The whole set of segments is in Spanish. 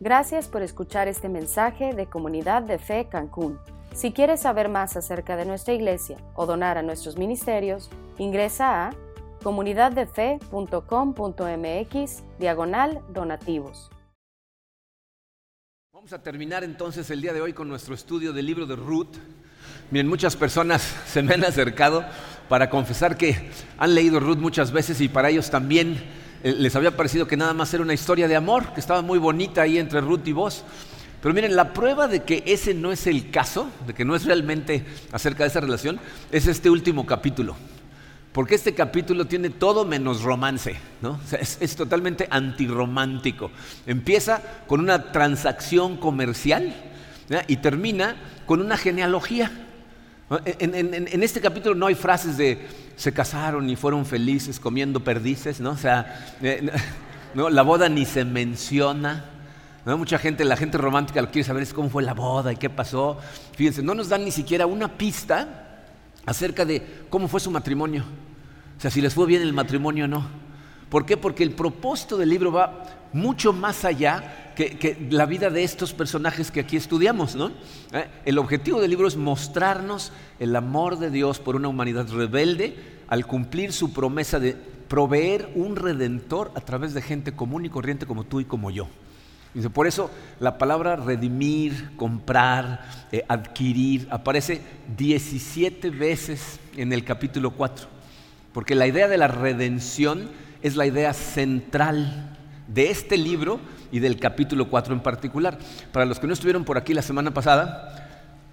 Gracias por escuchar este mensaje de Comunidad de Fe Cancún. Si quieres saber más acerca de nuestra iglesia o donar a nuestros ministerios, ingresa a comunidaddefe.com.mx diagonal donativos. Vamos a terminar entonces el día de hoy con nuestro estudio del libro de Ruth. Miren, muchas personas se me han acercado para confesar que han leído Ruth muchas veces y para ellos también les había parecido que nada más era una historia de amor, que estaba muy bonita ahí entre Ruth y vos. Pero miren, la prueba de que ese no es el caso, de que no es realmente acerca de esa relación, es este último capítulo. Porque este capítulo tiene todo menos romance, ¿no? es, totalmente antirromántico. Empieza con una transacción comercial y termina con una genealogía. En, este capítulo no hay frases de se casaron y fueron felices comiendo perdices, ¿no? O sea, eh, no, la boda ni se menciona. ¿no? Mucha gente, la gente romántica lo quiere saber es cómo fue la boda y qué pasó. Fíjense, no nos dan ni siquiera una pista acerca de cómo fue su matrimonio. O sea, si les fue bien el matrimonio o no. ¿Por qué? Porque el propósito del libro va mucho más allá que, la vida de estos personajes que aquí estudiamos. ¿no? Eh, el objetivo del libro es mostrarnos el amor de Dios por una humanidad rebelde al cumplir su promesa de proveer un redentor a través de gente común y corriente como tú y como yo. Por eso la palabra redimir, comprar, eh, adquirir aparece 17 veces en el capítulo 4, porque la idea de la redención es la idea central de este libro y del capítulo 4 en particular. Para los que no estuvieron por aquí la semana pasada,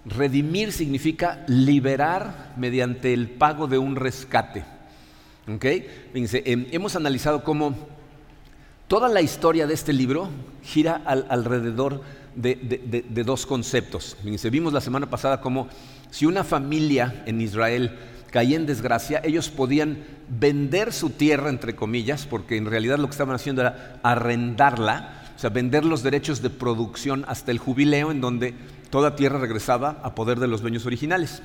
redimir significa liberar mediante el pago de un rescate. ¿Ok? Em, hemos analizado cómo toda la historia de este libro gira alrededor de, dos conceptos. vimos la semana pasada cómo si una familia en Israel caía en desgracia, ellos podían vender su tierra, entre comillas, porque en realidad lo que estaban haciendo era arrendarla, o sea, vender los derechos de producción hasta el jubileo, en donde toda tierra regresaba a poder de los dueños originales.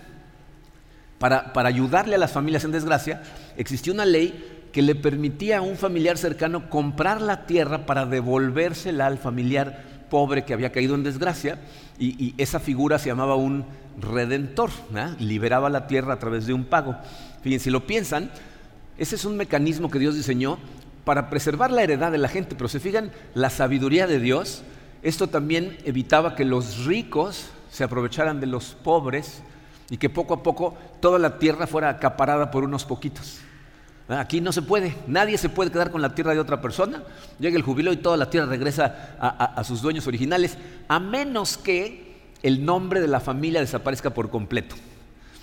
Para, para ayudarle a las familias en desgracia, existió una ley que le permitía a un familiar cercano comprar la tierra para devolvérsela al familiar pobre que había caído en desgracia, y, esa figura se llamaba un redentor, liberaba la tierra a través de un pago. Fíjense, si lo piensan, ese es un mecanismo que Dios diseñó para preservar la heredad de la gente, pero se fijan la sabiduría de Dios, esto también evitaba que los ricos se aprovecharan de los pobres y que poco a poco toda la tierra fuera acaparada por unos poquitos. Aquí no se puede, nadie se puede quedar con la tierra de otra persona. Llega el jubileo y toda la tierra regresa a, sus dueños originales, a menos que el nombre de la familia desaparezca por completo.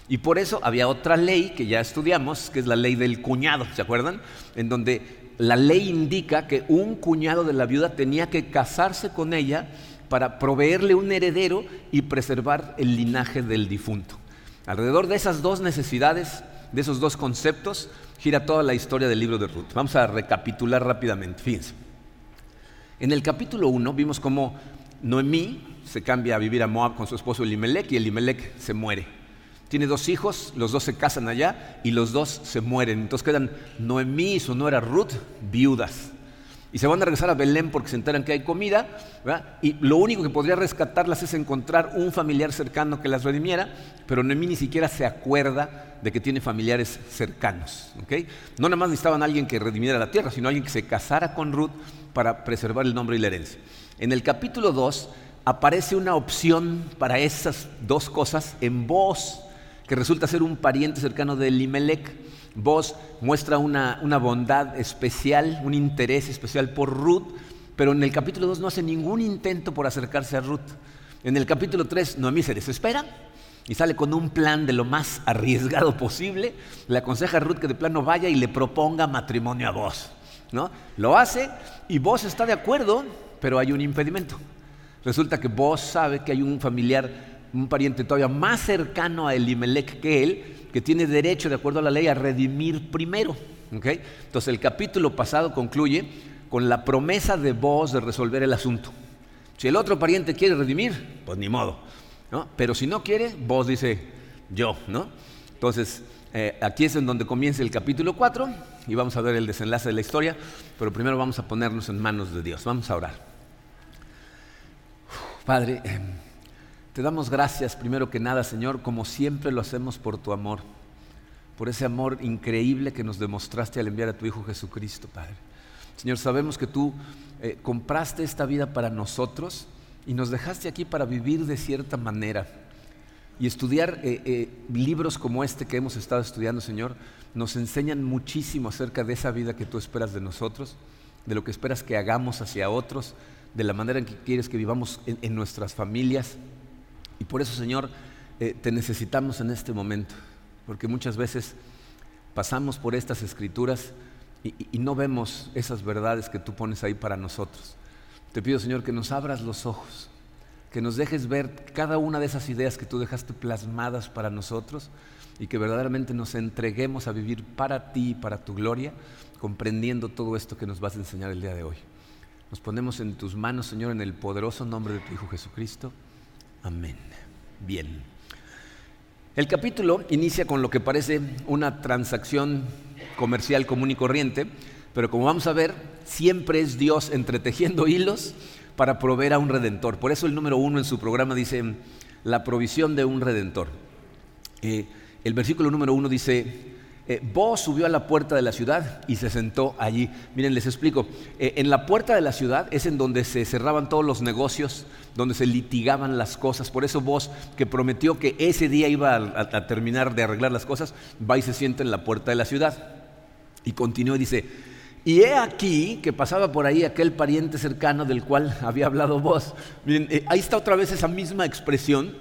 Y por eso había otra ley que ya estudiamos, que es la ley del cuñado, ¿se acuerdan? En donde la ley indica que un cuñado de la viuda tenía que casarse con ella para proveerle un heredero y preservar el linaje del difunto. Alrededor de esas dos necesidades, de esos dos conceptos, gira toda la historia del libro de Ruth. Vamos a recapitular rápidamente. Fíjense. En el capítulo 1 vimos cómo Noemí se cambia a vivir a Moab con su esposo Elimelech y Elimelech se muere. Tiene dos hijos, los dos se casan allá y los dos se mueren. Entonces quedan Noemí y su nuera Ruth viudas. Y se van a regresar a Belén porque se enteran que hay comida. Y lo único que podría rescatarlas es encontrar un familiar cercano que las redimiera. Pero Noemí ni siquiera se acuerda de que tiene familiares cercanos. No nada más necesitaban a alguien que redimiera la tierra, sino alguien que se casara con Ruth para preservar el nombre y la herencia. En el capítulo 2 aparece una opción para esas dos cosas en voz que resulta ser un pariente cercano de Elimelech. Vos muestra una, bondad especial, un interés especial por Ruth, pero en el capítulo 2 no hace ningún intento por acercarse a Ruth. En el capítulo 3 Noemí se desespera y sale con un plan de lo más arriesgado posible. Le aconseja a Ruth que de plano vaya y le proponga matrimonio a vos. ¿no? Lo hace y vos está de acuerdo, pero hay un impedimento. Resulta que vos sabe que hay un familiar un pariente todavía más cercano a Elimelech que él, que tiene derecho, de acuerdo a la ley, a redimir primero. Entonces el capítulo pasado concluye con la promesa de vos de resolver el asunto. Si el otro pariente quiere redimir, pues ni modo. Pero si no quiere, vos dice yo. ¿no? Entonces, eh, aquí es en donde comienza el capítulo 4 y vamos a ver el desenlace de la historia, pero primero vamos a ponernos en manos de Dios. Vamos a orar. Padre, em, te damos gracias primero que nada, Señor, como siempre lo hacemos por tu amor, por ese amor increíble que nos demostraste al enviar a tu Hijo Jesucristo, Padre. Señor, sabemos que tú eh, compraste esta vida para nosotros y nos dejaste aquí para vivir de cierta manera. Y estudiar eh, eh, libros como este que hemos estado estudiando, Señor, nos enseñan muchísimo acerca de esa vida que tú esperas de nosotros, de lo que esperas que hagamos hacia otros, de la manera en que quieres que vivamos en, nuestras familias. Y por eso, Señor, eh, te necesitamos en este momento, porque muchas veces pasamos por estas escrituras y, y no vemos esas verdades que tú pones ahí para nosotros. Te pido, Señor, que nos abras los ojos, que nos dejes ver cada una de esas ideas que tú dejaste plasmadas para nosotros y que verdaderamente nos entreguemos a vivir para ti y para tu gloria, comprendiendo todo esto que nos vas a enseñar el día de hoy. Nos ponemos en tus manos, Señor, en el poderoso nombre de tu Hijo Jesucristo. Amén. Bien. El capítulo inicia con lo que parece una transacción comercial común y corriente, pero como vamos a ver, siempre es Dios entretejiendo hilos para proveer a un redentor. Por eso el número uno en su programa dice la provisión de un redentor. Eh, el versículo número uno dice, eh, Vos subió a la puerta de la ciudad y se sentó allí. Miren, les explico. Eh, en la puerta de la ciudad es en donde se cerraban todos los negocios, donde se litigaban las cosas. Por eso vos, que prometió que ese día iba a, terminar de arreglar las cosas, va y se sienta en la puerta de la ciudad. Y continúa y dice, y he aquí que pasaba por ahí aquel pariente cercano del cual había hablado vos. Miren, eh, ahí está otra vez esa misma expresión.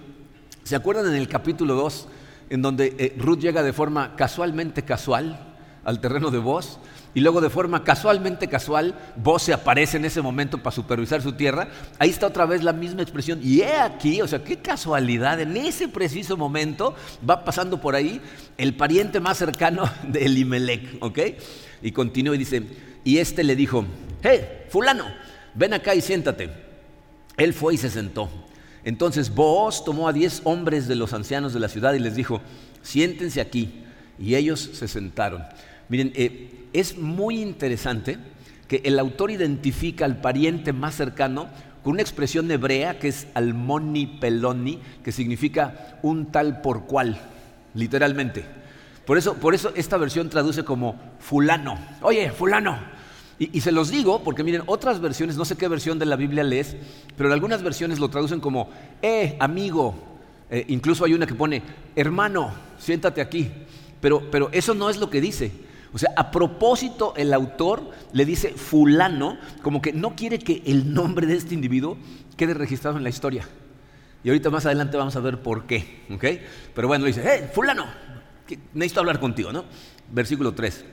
¿Se acuerdan en el capítulo 2? en donde eh, Ruth llega de forma casualmente casual al terreno de Vos, y luego de forma casualmente casual, Vos se aparece en ese momento para supervisar su tierra, ahí está otra vez la misma expresión, y he aquí, o sea, qué casualidad, en ese preciso momento va pasando por ahí el pariente más cercano de Elimelech, ¿ok? Y continúa y dice, y este le dijo, hey, fulano, ven acá y siéntate. Él fue y se sentó. Entonces Booz tomó a diez hombres de los ancianos de la ciudad y les dijo, siéntense aquí. Y ellos se sentaron. Miren, eh, es muy interesante que el autor identifica al pariente más cercano con una expresión hebrea que es almoni peloni, que significa un tal por cual, literalmente. Por eso, por eso esta versión traduce como fulano. Oye, fulano, y, se los digo porque miren, otras versiones, no sé qué versión de la Biblia lees, pero algunas versiones lo traducen como, eh, amigo. Eh, incluso hay una que pone, hermano, siéntate aquí. Pero, pero eso no es lo que dice. O sea, a propósito el autor le dice fulano, como que no quiere que el nombre de este individuo quede registrado en la historia. Y ahorita más adelante vamos a ver por qué. ¿ok? Pero bueno, dice, eh, fulano, necesito hablar contigo, ¿no? Versículo 3.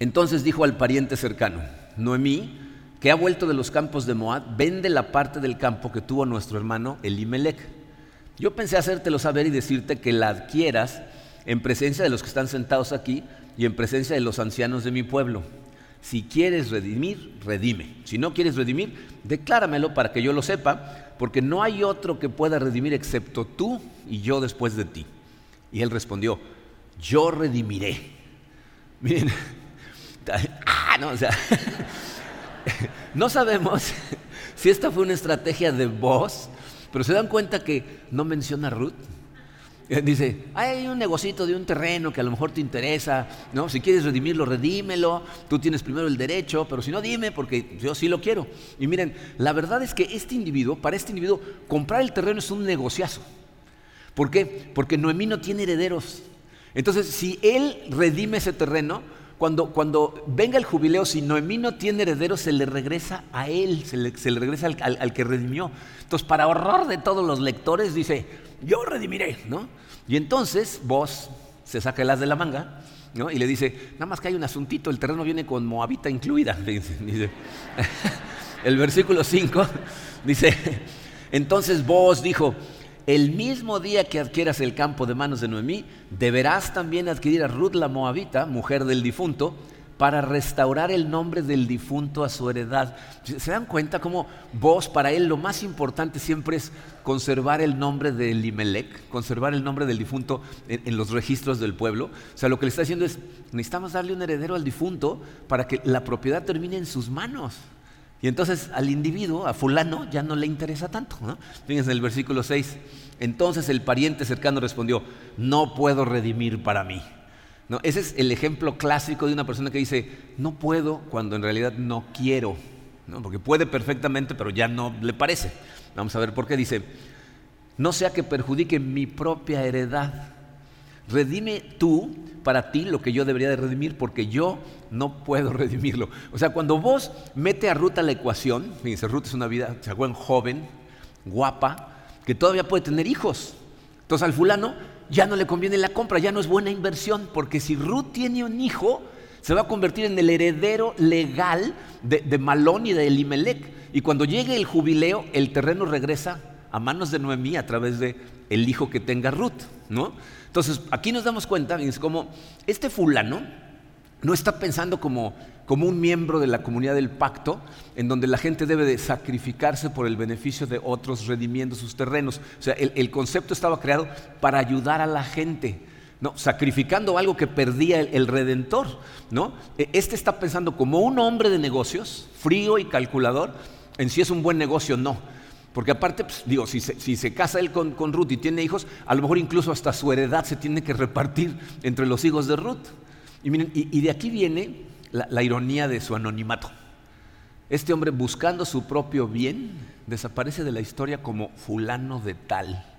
Entonces dijo al pariente cercano, Noemí, que ha vuelto de los campos de Moab, vende la parte del campo que tuvo nuestro hermano Elimelech. Yo pensé hacértelo saber y decirte que la adquieras en presencia de los que están sentados aquí y en presencia de los ancianos de mi pueblo. Si quieres redimir, redime. Si no quieres redimir, decláramelo para que yo lo sepa, porque no hay otro que pueda redimir excepto tú y yo después de ti. Y él respondió, yo redimiré. Miren, Ah, no, o sea, no sabemos si esta fue una estrategia de voz, pero se dan cuenta que no menciona Ruth. Eh, dice, hay un negocito de un terreno que a lo mejor te interesa, ¿no? Si quieres redimirlo, redímelo, tú tienes primero el derecho, pero si no, dime, porque yo sí lo quiero. Y miren, la verdad es que este individuo, para este individuo, comprar el terreno es un negociazo. ¿Por qué? Porque Noemí no tiene herederos. Entonces, si él redime ese terreno, cuando, venga el jubileo, si Noemí no tiene heredero, se le regresa a él, se le, regresa al, que redimió. Entonces, para horror de todos los lectores, dice, yo redimiré, ¿no? Y entonces vos se saca el as de la manga, ¿no? Y le dice, nada más que hay un asuntito, el terreno viene con Moabita incluida. El versículo 5 dice, entonces vos dijo, el mismo día que adquieras el campo de manos de Noemí, deberás también adquirir a Ruth la Moabita, mujer del difunto, para restaurar el nombre del difunto a su heredad. ¿Se dan cuenta cómo vos, para él, lo más importante siempre es conservar el nombre de Elimelech, conservar el nombre del difunto en, en, los registros del pueblo? O sea, lo que le está diciendo es, necesitamos darle un heredero al difunto para que la propiedad termine en sus manos. Y entonces al individuo, a fulano, ya no le interesa tanto. ¿no? Fíjense en el versículo 6. Entonces el pariente cercano respondió, no puedo redimir para mí. Ese es el ejemplo clásico de una persona que dice, no puedo cuando en realidad no quiero. Porque puede perfectamente, pero ya no le parece. Vamos a ver por qué dice, no sea que perjudique mi propia heredad. Redime tú para ti lo que yo debería de redimir, porque yo no puedo redimirlo. O sea, cuando vos mete a Ruth a la ecuación, fíjense, Ruth es una vida, acuerdan, joven, guapa, que todavía puede tener hijos. Entonces al fulano ya no le conviene la compra, ya no es buena inversión, porque si Ruth tiene un hijo, se va a convertir en el heredero legal de, Malón y de Elimelech. Y cuando llegue el jubileo, el terreno regresa a manos de Noemí a través de el hijo que tenga Ruth, ¿no? Entonces, aquí nos damos cuenta, es como este fulano no está pensando como, como un miembro de la comunidad del pacto, en donde la gente debe de sacrificarse por el beneficio de otros redimiendo sus terrenos. O sea, el, concepto estaba creado para ayudar a la gente. ¿no? sacrificando algo que perdía el, el, redentor. ¿no? E, este está pensando como un hombre de negocios, frío y calculador, en si es un buen negocio o no. Porque aparte, pues, digo, si se, casa él con, Ruth y tiene hijos, a lo mejor incluso hasta su heredad se tiene que repartir entre los hijos de Ruth. Y, miren, y, de aquí viene la, la ironía de su anonimato. Este hombre buscando su propio bien desaparece de la historia como fulano de tal.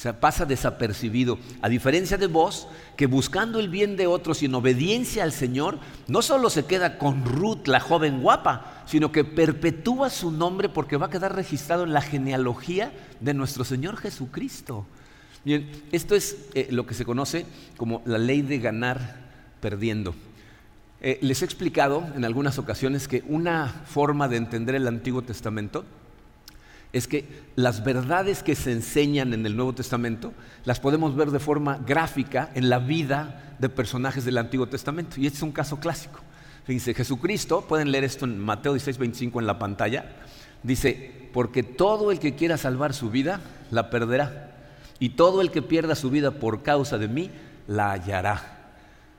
O sea, pasa desapercibido. A diferencia de vos, que buscando el bien de otros y en obediencia al Señor, no solo se queda con Ruth, la joven guapa, sino que perpetúa su nombre porque va a quedar registrado en la genealogía de nuestro Señor Jesucristo. Bien, esto es eh, lo que se conoce como la ley de ganar perdiendo. Eh, les he explicado en algunas ocasiones que una forma de entender el Antiguo Testamento es que las verdades que se enseñan en el Nuevo Testamento las podemos ver de forma gráfica en la vida de personajes del Antiguo Testamento. Y este es un caso clásico. Fíjense, Jesucristo, pueden leer esto en Mateo 16, 25 en la pantalla, dice, porque todo el que quiera salvar su vida, la perderá. Y todo el que pierda su vida por causa de mí, la hallará.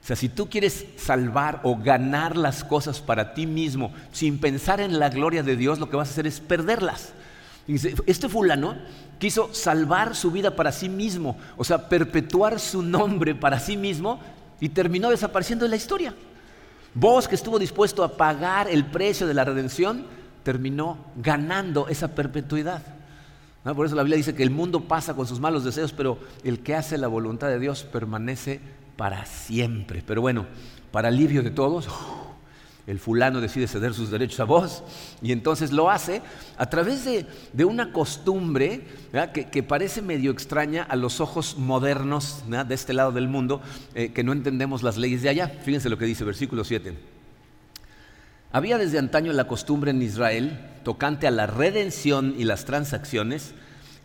O sea, si tú quieres salvar o ganar las cosas para ti mismo sin pensar en la gloria de Dios, lo que vas a hacer es perderlas. Este fulano quiso salvar su vida para sí mismo, o sea, perpetuar su nombre para sí mismo y terminó desapareciendo de la historia. Vos que estuvo dispuesto a pagar el precio de la redención, terminó ganando esa perpetuidad. Por eso la Biblia dice que el mundo pasa con sus malos deseos, pero el que hace la voluntad de Dios permanece para siempre. Pero bueno, para alivio de todos, el fulano decide ceder sus derechos a vos y entonces lo hace a través de, una costumbre que, parece medio extraña a los ojos modernos de este lado del mundo, eh, que no entendemos las leyes de allá. Fíjense lo que dice versículo 7. Había desde antaño la costumbre en Israel, tocante a la redención y las transacciones,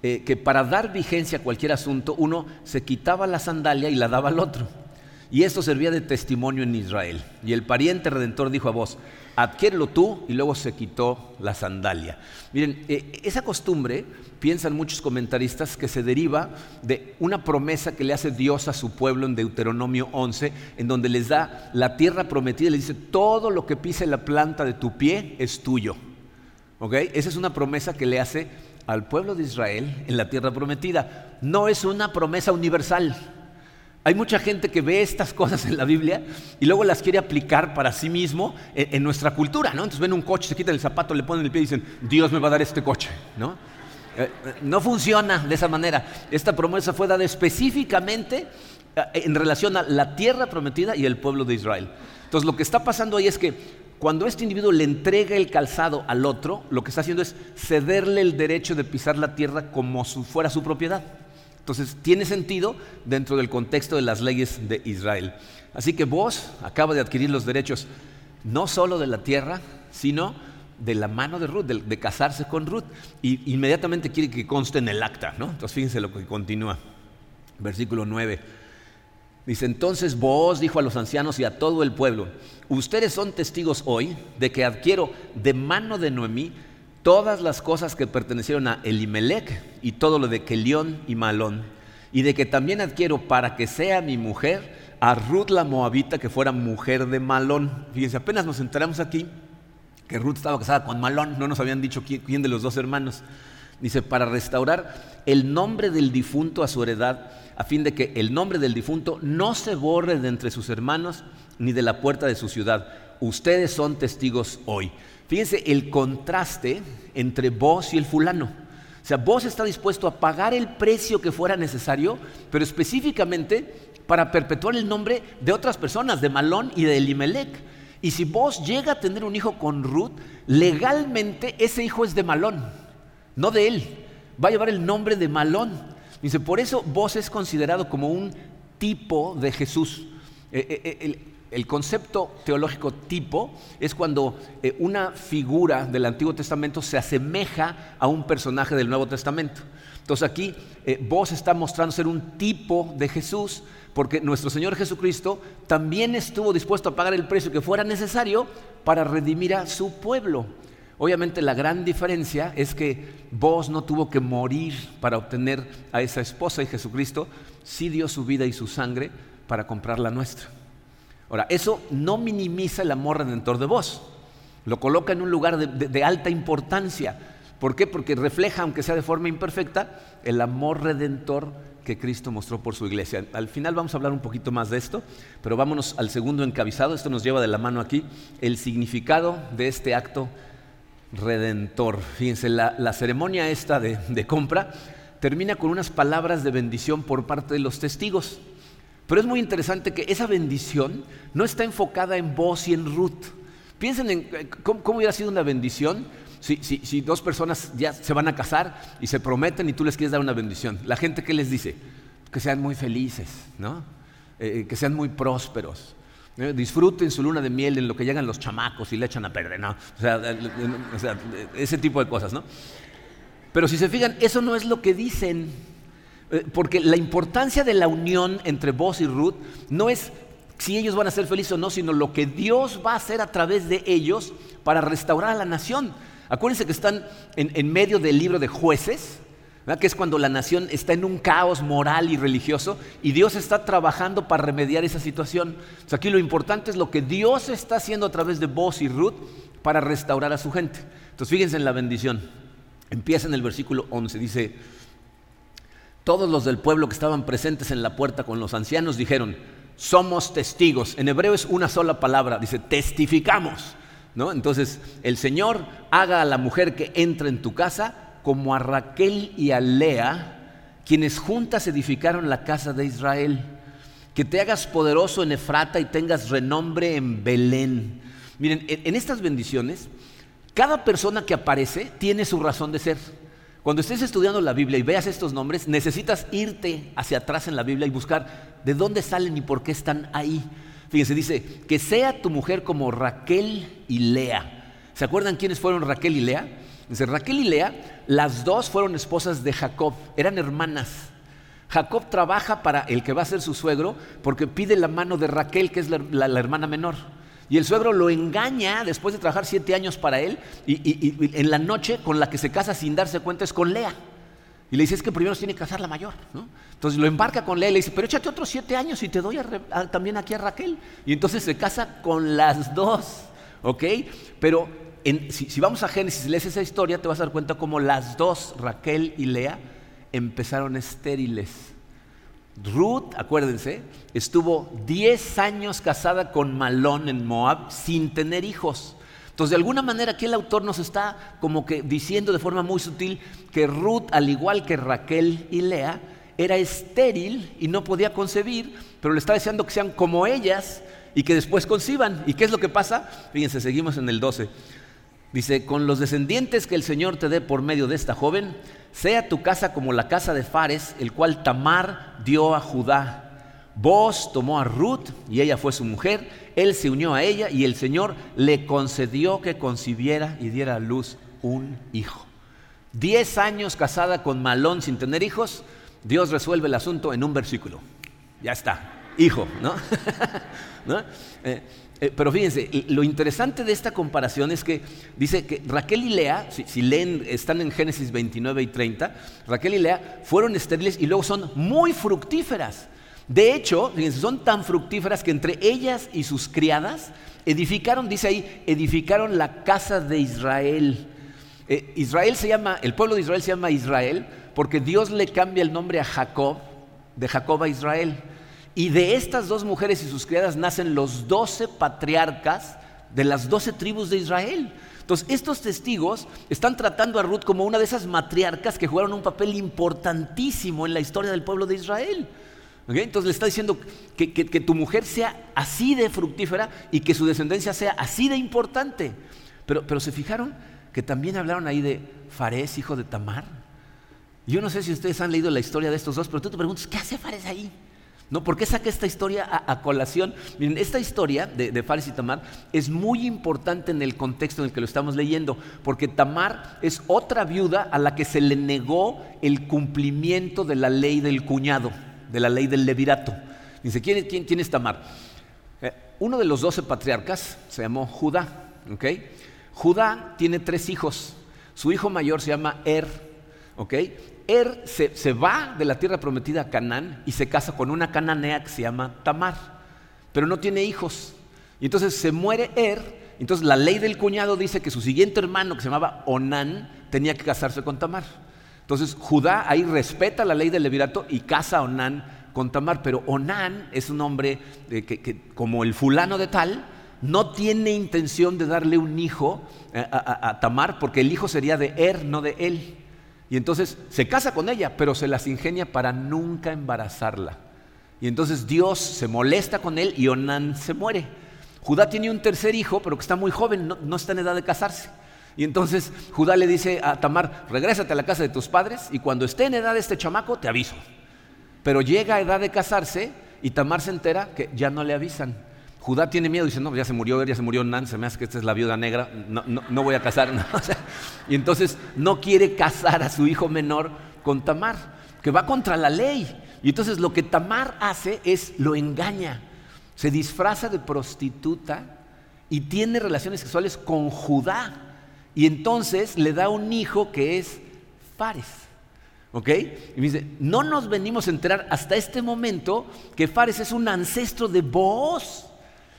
eh, que para dar vigencia a cualquier asunto uno se quitaba la sandalia y la daba al otro y esto servía de testimonio en Israel. Y el pariente redentor dijo a vos, adquiérelo tú, y luego se quitó la sandalia. Miren, eh, esa costumbre, piensan muchos comentaristas, que se deriva de una promesa que le hace Dios a su pueblo en Deuteronomio 11, en donde les da la tierra prometida, le dice, todo lo que pise la planta de tu pie es tuyo. ¿Ok? Esa es una promesa que le hace al pueblo de Israel en la tierra prometida. No es una promesa universal. Hay mucha gente que ve estas cosas en la Biblia y luego las quiere aplicar para sí mismo en, nuestra cultura, ¿no? Entonces ven un coche, se quitan el zapato, le ponen el pie y dicen, Dios me va a dar este coche, ¿no? Eh, eh, no funciona de esa manera. Esta promesa fue dada específicamente eh, en relación a la tierra prometida y el pueblo de Israel. Entonces lo que está pasando ahí es que cuando este individuo le entrega el calzado al otro, lo que está haciendo es cederle el derecho de pisar la tierra como si fuera su propiedad. Entonces, tiene sentido dentro del contexto de las leyes de Israel. Así que vos acaba de adquirir los derechos no solo de la tierra, sino de la mano de Ruth, de, casarse con Ruth. Y inmediatamente quiere que conste en el acta, ¿no? Entonces, fíjense lo que continúa. Versículo 9. Dice, entonces vos dijo a los ancianos y a todo el pueblo, ustedes son testigos hoy de que adquiero de mano de Noemí todas las cosas que pertenecieron a Elimelech y todo lo de Kelión y Malón, y de que también adquiero para que sea mi mujer a Ruth la Moabita, que fuera mujer de Malón. Fíjense, apenas nos enteramos aquí, que Ruth estaba casada con Malón, no nos habían dicho quién, de los dos hermanos. Dice, para restaurar el nombre del difunto a su heredad, a fin de que el nombre del difunto no se borre de entre sus hermanos ni de la puerta de su ciudad. Ustedes son testigos hoy. Fíjense el contraste entre vos y el fulano. O sea, vos está dispuesto a pagar el precio que fuera necesario, pero específicamente para perpetuar el nombre de otras personas, de Malón y de Elimelech. Y si vos llega a tener un hijo con Ruth, legalmente ese hijo es de Malón, no de él. Va a llevar el nombre de Malón. Dice, por eso vos es considerado como un tipo de Jesús. Eh, eh, eh, el, concepto teológico tipo es cuando una figura del Antiguo Testamento se asemeja a un personaje del Nuevo Testamento. Entonces aquí vos está mostrando ser un tipo de Jesús porque nuestro Señor Jesucristo también estuvo dispuesto a pagar el precio que fuera necesario para redimir a su pueblo. Obviamente la gran diferencia es que vos no tuvo que morir para obtener a esa esposa y Jesucristo sí dio su vida y su sangre para comprar la nuestra. Ahora, eso no minimiza el amor redentor de vos, lo coloca en un lugar de, alta importancia. ¿Por qué? Porque refleja, aunque sea de forma imperfecta, el amor redentor que Cristo mostró por su iglesia. Al final vamos a hablar un poquito más de esto, pero vámonos al segundo encabezado. Esto nos lleva de la mano aquí el significado de este acto redentor. Fíjense, la, ceremonia esta de compra termina con unas palabras de bendición por parte de los testigos. Pero es muy interesante que esa bendición no está enfocada en vos y en Ruth. Piensen en eh, cómo, hubiera sido una bendición si, dos personas ya se van a casar y se prometen y tú les quieres dar una bendición, la gente qué les dice? Que sean muy felices, ¿no? Eh, eh, que sean muy prósperos. disfruten su luna de miel en lo que llegan los chamacos y le echan a perder, ¿no? O sea, ese tipo de cosas, ¿no? Pero si se fijan, eso no es lo que dicen, porque la importancia de la unión entre vos y Ruth no es si ellos van a ser felices o no, sino lo que Dios va a hacer a través de ellos para restaurar a la nación. Acuérdense que están en, medio del libro de jueces, que es cuando la nación está en un caos moral y religioso y Dios está trabajando para remediar esa situación. aquí lo importante es lo que Dios está haciendo a través de vos y Ruth para restaurar a su gente. Entonces fíjense en la bendición. Empieza en el versículo 11, dice, todos los del pueblo que estaban presentes en la puerta con los ancianos dijeron, somos testigos. En hebreo es una sola palabra, dice, testificamos entonces, el Señor haga a la mujer que entra en tu casa como a Raquel y a Lea, quienes juntas edificaron la casa de Israel. Que te hagas poderoso en Efrata y tengas renombre en Belén. Miren, en estas bendiciones, cada persona que aparece tiene su razón de ser. Cuando estés estudiando la Biblia y veas estos nombres, necesitas irte hacia atrás en la Biblia y buscar de dónde salen y por qué están ahí. Fíjense, dice, que sea tu mujer como Raquel y Lea. ¿Se acuerdan quiénes fueron Raquel y Lea? Dice, Raquel y Lea, las dos fueron esposas de Jacob, eran hermanas. Jacob trabaja para el que va a ser su suegro porque pide la mano de Raquel, que es la, hermana menor. Y el suegro lo engaña después de trabajar siete años para él y en la noche con la que se casa sin darse cuenta es con Lea. Y le dice, es que primero se tiene que casar la mayor. ¿no? Entonces lo embarca con Lea y le dice, pero échate otros siete años y te doy también aquí a Raquel. Y entonces se casa con las dos. ¿Ok? Pero si, si, vamos a Génesis y lees esa historia, te vas a dar cuenta cómo las dos, Raquel y Lea, empezaron estériles. Ruth, acuérdense, estuvo 10 años casada con Malón en Moab sin tener hijos. Entonces, de alguna manera aquí el autor nos está como que diciendo de forma muy sutil que Ruth, al igual que Raquel y Lea, era estéril y no podía concebir, pero le está deseando que sean como ellas y que después conciban. ¿Y qué es lo que pasa? Fíjense, seguimos en el 12. Dice, con los descendientes que el Señor te dé por medio de esta joven, sea tu casa como la casa de Fares, el cual Tamar dio a Judá Vos tomó a Ruth y ella fue su mujer, él se unió a ella y el Señor le concedió que concibiera y diera a luz un hijo. Diez años casada con Malón sin tener hijos, Dios resuelve el asunto en un versículo. Ya está, hijo, ¿no? Eh, eh, pero fíjense, lo interesante de esta comparación es que dice que Raquel y Lea, si, leen, están en Génesis 29 y 30, Raquel y Lea fueron estériles y luego son muy fructíferas. De hecho, fíjense, son tan fructíferas que entre ellas y sus criadas edificaron, dice ahí, edificaron la casa de Israel. Eh, Israel se llama, el pueblo de Israel se llama Israel porque Dios le cambia el nombre a Jacob, de Jacob a Israel. Y de estas dos mujeres y sus criadas nacen los doce patriarcas de las doce tribus de Israel. Entonces, estos testigos están tratando a Ruth como una de esas matriarcas que jugaron un papel importantísimo en la historia del pueblo de Israel. Entonces le está diciendo que, que, tu mujer sea así de fructífera y que su descendencia sea así de importante. Pero, pero se fijaron que también hablaron ahí de Fares, hijo de Tamar. Yo no sé si ustedes han leído la historia de estos dos, pero tú te preguntas, ¿qué hace Fares ahí? ¿No? ¿Por qué saca esta historia a, colación? Miren, esta historia de, Fares y Tamar es muy importante en el contexto en el que lo estamos leyendo, porque Tamar es otra viuda a la que se le negó el cumplimiento de la ley del cuñado de la ley del levirato. Dice, ¿quién, quién, es Tamar? Eh, uno de los doce patriarcas se llamó Judá. Judá tiene tres hijos. Su hijo mayor se llama Er. Er se, va de la tierra prometida a Canaán y se casa con una cananea que se llama Tamar, pero no tiene hijos. Y entonces se muere Er. Entonces la ley del cuñado dice que su siguiente hermano, que se llamaba Onán, tenía que casarse con Tamar. Entonces Judá ahí respeta la ley del levirato y casa a Onán con Tamar, pero Onán es un hombre que, como el fulano de tal, no tiene intención de darle un hijo eh, a, Tamar porque el hijo sería de Er, no de él. Y entonces se casa con ella, pero se las ingenia para nunca embarazarla. Y entonces Dios se molesta con él y Onán se muere. Judá tiene un tercer hijo, pero que está muy joven, no está en edad de casarse. Y entonces Judá le dice a Tamar, regrésate a la casa de tus padres y cuando esté en edad este chamaco te aviso. Pero llega a edad de casarse y Tamar se entera que ya no le avisan. Judá tiene miedo, dice, no, ya se murió, ya se murió Nan, se me hace que esta es la viuda negra, no, no, voy a casar. y entonces no quiere casar a su hijo menor con Tamar, que va contra la ley. Y entonces lo que Tamar hace es lo engaña, se disfraza de prostituta y tiene relaciones sexuales con Judá. Y entonces le da un hijo que es Fares. ¿Ok? Y me dice, no nos venimos a enterar hasta este momento que Fares es un ancestro de vos.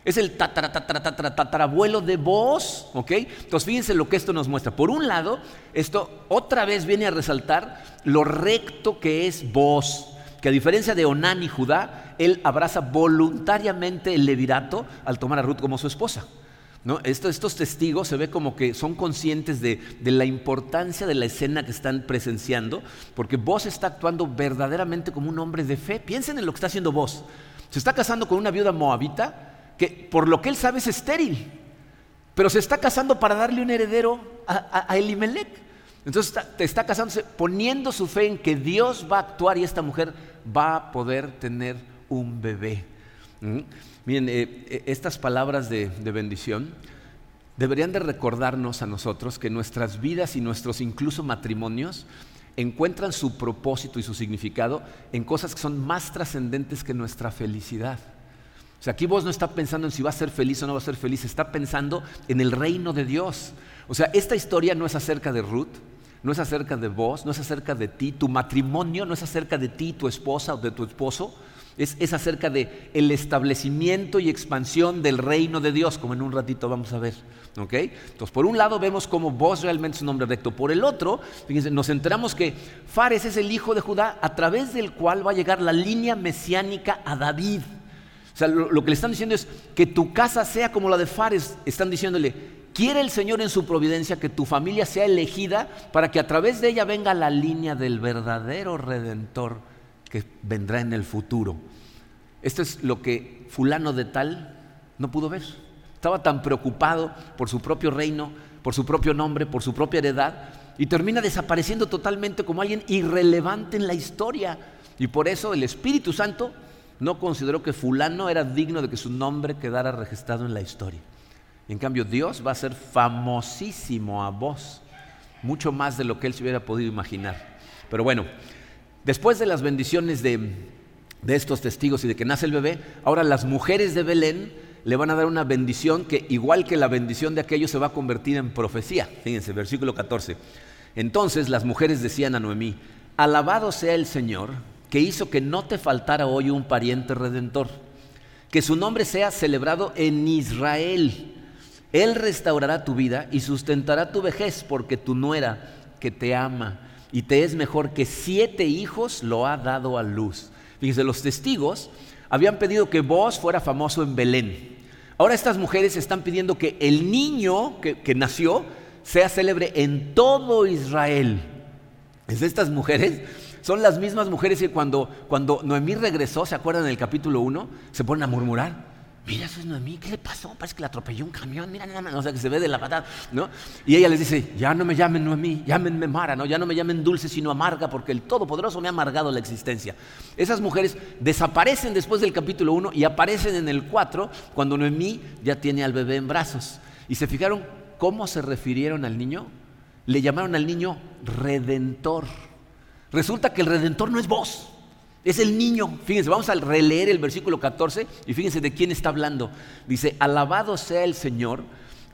Es el tatarabuelo de vos. ¿Ok? Entonces fíjense lo que esto nos muestra. Por un lado, esto otra vez viene a resaltar lo recto que es vos. Que a diferencia de Onán y Judá, él abraza voluntariamente el levirato al tomar a Ruth como su esposa. Estos, testigos se ve como que son conscientes de, la importancia de la escena que están presenciando, porque vos está actuando verdaderamente como un hombre de fe. Piensen en lo que está haciendo vos. Se está casando con una viuda moabita que por lo que él sabe es estéril, pero se está casando para darle un heredero a, a, Elimelech. Entonces está, está casándose poniendo su fe en que Dios va a actuar y esta mujer va a poder tener un bebé. ¿Mm? Miren, eh, eh, estas palabras de, bendición deberían de recordarnos a nosotros que nuestras vidas y nuestros incluso matrimonios encuentran su propósito y su significado en cosas que son más trascendentes que nuestra felicidad. O sea, aquí vos no está pensando en si va a ser feliz o no va a ser feliz, está pensando en el reino de Dios. O sea, esta historia no es acerca de Ruth, no es acerca de vos, no es acerca de ti, tu matrimonio no es acerca de ti, tu esposa o de tu esposo, es, acerca de el establecimiento y expansión del reino de Dios, como en un ratito vamos a ver. Entonces, por un lado vemos cómo vos realmente es un hombre recto. Por el otro, fíjense, nos enteramos que Fares es el hijo de Judá, a través del cual va a llegar la línea mesiánica a David. O sea, lo, lo que le están diciendo es que tu casa sea como la de Fares. Están diciéndole, quiere el Señor en su providencia que tu familia sea elegida para que a través de ella venga la línea del verdadero redentor que vendrá en el futuro. Esto es lo que fulano de tal no pudo ver. Estaba tan preocupado por su propio reino, por su propio nombre, por su propia heredad, y termina desapareciendo totalmente como alguien irrelevante en la historia. Y por eso el Espíritu Santo no consideró que fulano era digno de que su nombre quedara registrado en la historia. en cambio Dios va a ser famosísimo a vos, mucho más de lo que él se hubiera podido imaginar. Pero bueno, Después de las bendiciones de, estos testigos y de que nace el bebé, ahora las mujeres de Belén le van a dar una bendición que igual que la bendición de aquellos se va a convertir en profecía. Fíjense, versículo 14. Entonces las mujeres decían a Noemí, alabado sea el Señor que hizo que no te faltara hoy un pariente redentor, que su nombre sea celebrado en Israel. Él restaurará tu vida y sustentará tu vejez, porque tu nuera, que te ama y te es mejor que siete hijos, lo ha dado a luz. Fíjense, los testigos habían pedido que vos fuera famoso en Belén. Ahora estas mujeres están pidiendo que el niño que, que nació sea célebre en todo Israel. Es estas mujeres son las mismas mujeres que cuando, cuando Noemí regresó, ¿se acuerdan en el capítulo 1? Se ponen a murmurar. Mira, eso es Noemí, ¿qué le pasó? Parece que le atropelló un camión, mira nada más, o sea, que se ve de la patada, ¿no? Y ella les dice, ya no me llamen Noemí, llámenme Mara, ¿no? Ya no me llamen dulce, sino amarga, porque el Todopoderoso me ha amargado la existencia. Esas mujeres desaparecen después del capítulo 1 y aparecen en el 4 cuando Noemí ya tiene al bebé en brazos. Y se fijaron cómo se refirieron al niño. Le llamaron al niño redentor. Resulta que el redentor no es vos, es el niño. Fíjense, vamos a releer el versículo 14 y fíjense de quién está hablando. Dice, alabado sea el Señor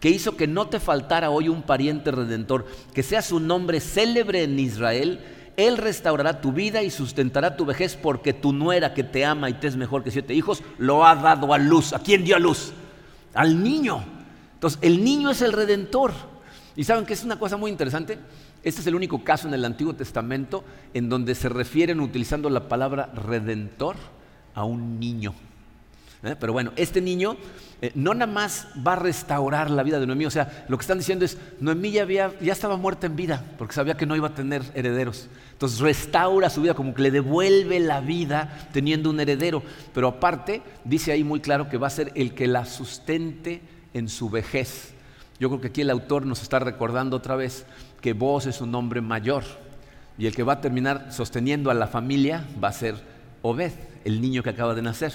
que hizo que no te faltara hoy un pariente redentor, que sea su nombre célebre en Israel. Él restaurará tu vida y sustentará tu vejez porque tu nuera que te ama y te es mejor que siete hijos, lo ha dado a luz. ¿A quién dio a luz? Al niño. Entonces, el niño es el redentor. ¿Y saben que es una cosa muy interesante? Este es el único caso en el Antiguo Testamento en donde se refieren utilizando la palabra redentor a un niño. ¿Eh? Pero bueno, este niño eh, no nada más va a restaurar la vida de Noemí, o sea, lo que están diciendo es, Noemí ya, había, ya estaba muerta en vida, porque sabía que no iba a tener herederos. Entonces restaura su vida, como que le devuelve la vida teniendo un heredero. Pero aparte, dice ahí muy claro que va a ser el que la sustente en su vejez. Yo creo que aquí el autor nos está recordando otra vez que vos es un hombre mayor y el que va a terminar sosteniendo a la familia va a ser Obed, el niño que acaba de nacer.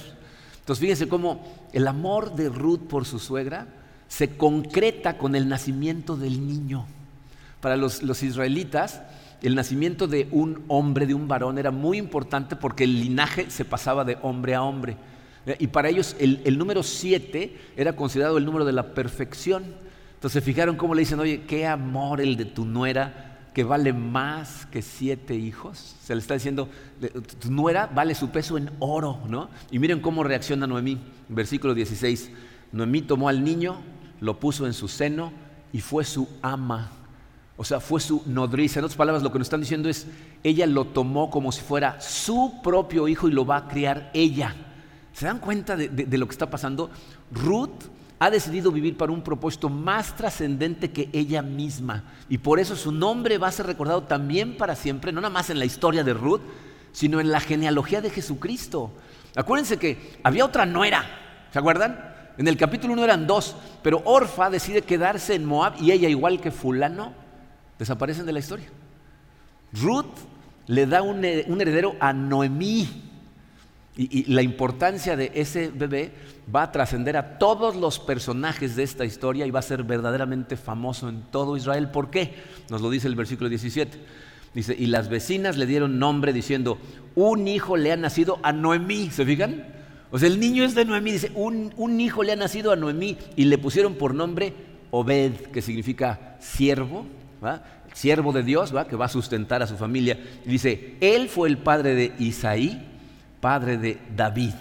Entonces fíjense cómo el amor de Ruth por su suegra se concreta con el nacimiento del niño. Para los, israelitas, el nacimiento de un hombre, de un varón, era muy importante porque el linaje se pasaba de hombre a hombre. Y para ellos el, el número siete era considerado el número de la perfección. Entonces fijaron cómo le dicen, oye, qué amor el de tu nuera que vale más que siete hijos. Se le está diciendo, tu nuera vale su peso en oro, ¿no? Y miren cómo reacciona Noemí. Versículo 16. Noemí tomó al niño, lo puso en su seno y fue su ama. O sea, fue su nodriza. En otras palabras, lo que nos están diciendo es, ella lo tomó como si fuera su propio hijo y lo va a criar ella. ¿Se dan cuenta de, de lo que está pasando? Ruth ha decidido vivir para un propósito más trascendente que ella misma. Y por eso su nombre va a ser recordado también para siempre, no nada más en la historia de Ruth, sino en la genealogía de Jesucristo. Acuérdense que había otra nuera, ¿se acuerdan? En el capítulo 1 eran dos, pero Orfa decide quedarse en Moab y ella, igual que fulano, desaparecen de la historia. Ruth le da un heredero a Noemí, y, la importancia de ese bebé va a trascender a todos los personajes de esta historia y va a ser verdaderamente famoso en todo Israel. ¿Por qué? Nos lo dice el versículo 17. Dice, y las vecinas le dieron nombre diciendo, un hijo le ha nacido a Noemí. ¿Se fijan? O sea, el niño es de Noemí. Dice, un, un hijo le ha nacido a Noemí y le pusieron por nombre Obed, que significa siervo, ¿va? siervo de Dios, ¿va? que va a sustentar a su familia. Y dice, él fue el padre de Isaí padre de David.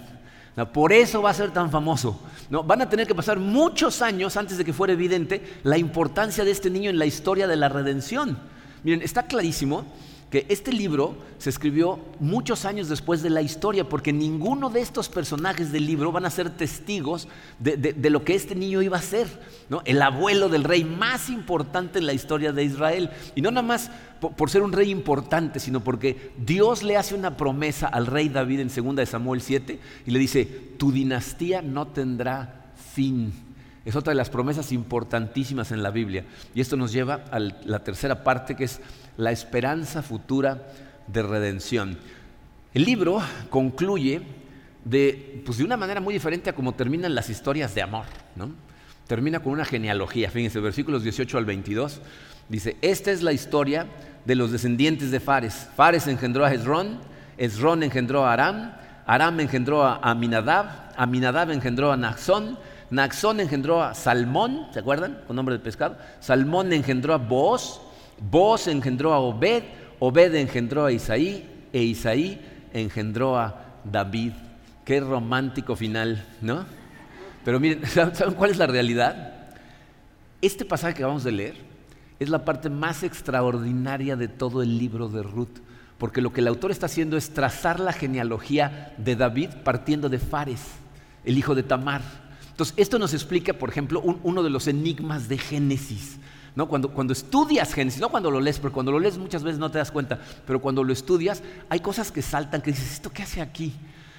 Por eso va a ser tan famoso. ¿no? Van a tener que pasar muchos años antes de que fuera evidente la importancia de este niño en la historia de la redención. Miren, está clarísimo que este libro se escribió muchos años después de la historia, porque ninguno de estos personajes del libro van a ser testigos de, lo que este niño iba a ser, ¿no? el abuelo del rey más importante en la historia de Israel. Y no nada más por, ser un rey importante, sino porque Dios le hace una promesa al rey David en 2 de Samuel 7 y le dice, tu dinastía no tendrá fin. Es otra de las promesas importantísimas en la Biblia. Y esto nos lleva a la tercera parte que es la esperanza futura de redención. El libro concluye de, pues de una manera muy diferente a como terminan las historias de amor. ¿no? Termina con una genealogía. Fíjense, versículos 18 al 22. Dice, esta es la historia de los descendientes de Fares. Fares engendró a Hezrón, Hezrón engendró a Aram, Aram engendró a Aminadab, Aminadab engendró a Naxón, Naxón engendró a Salmón, ¿se acuerdan? Con nombre de pescado. Salmón engendró a Boaz, Boaz engendró a Obed, Obed engendró a Isaí, e Isaí engendró a David. Qué romántico final, ¿no? Pero miren, ¿saben cuál es la realidad? Este pasaje que vamos a leer es la parte más extraordinaria de todo el libro de Ruth, porque lo que el autor está haciendo es trazar la genealogía de David partiendo de Fares, el hijo de Tamar. Entonces, esto nos explica, por ejemplo, uno de los enigmas de Génesis. ¿No? Cuando, estudias Génesis, no cuando lo lees, porque cuando lo lees muchas veces no te das cuenta, pero cuando lo estudias hay cosas que saltan, que dices, ¿esto qué hace aquí?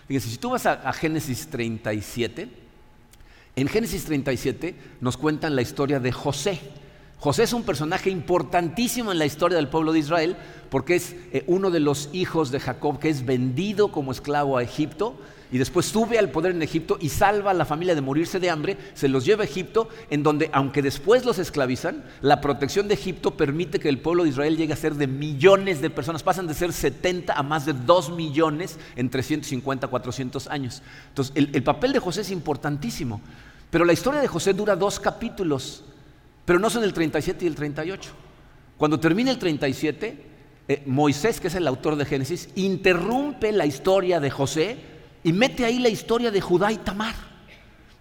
Fíjense, si tú vas a, a Génesis 37, en Génesis 37 nos cuentan la historia de José. José es un personaje importantísimo en la historia del pueblo de Israel porque es eh, uno de los hijos de Jacob que es vendido como esclavo a Egipto y después sube al poder en Egipto y salva a la familia de morirse de hambre, se los lleva a Egipto, en donde aunque después los esclavizan, la protección de Egipto permite que el pueblo de Israel llegue a ser de millones de personas, pasan de ser 70 a más de 2 millones en 350, 400 años. Entonces, el, el papel de José es importantísimo, pero la historia de José dura dos capítulos pero no son el 37 y el 38. Cuando termina el 37, eh, Moisés, que es el autor de Génesis, interrumpe la historia de José y mete ahí la historia de Judá y Tamar.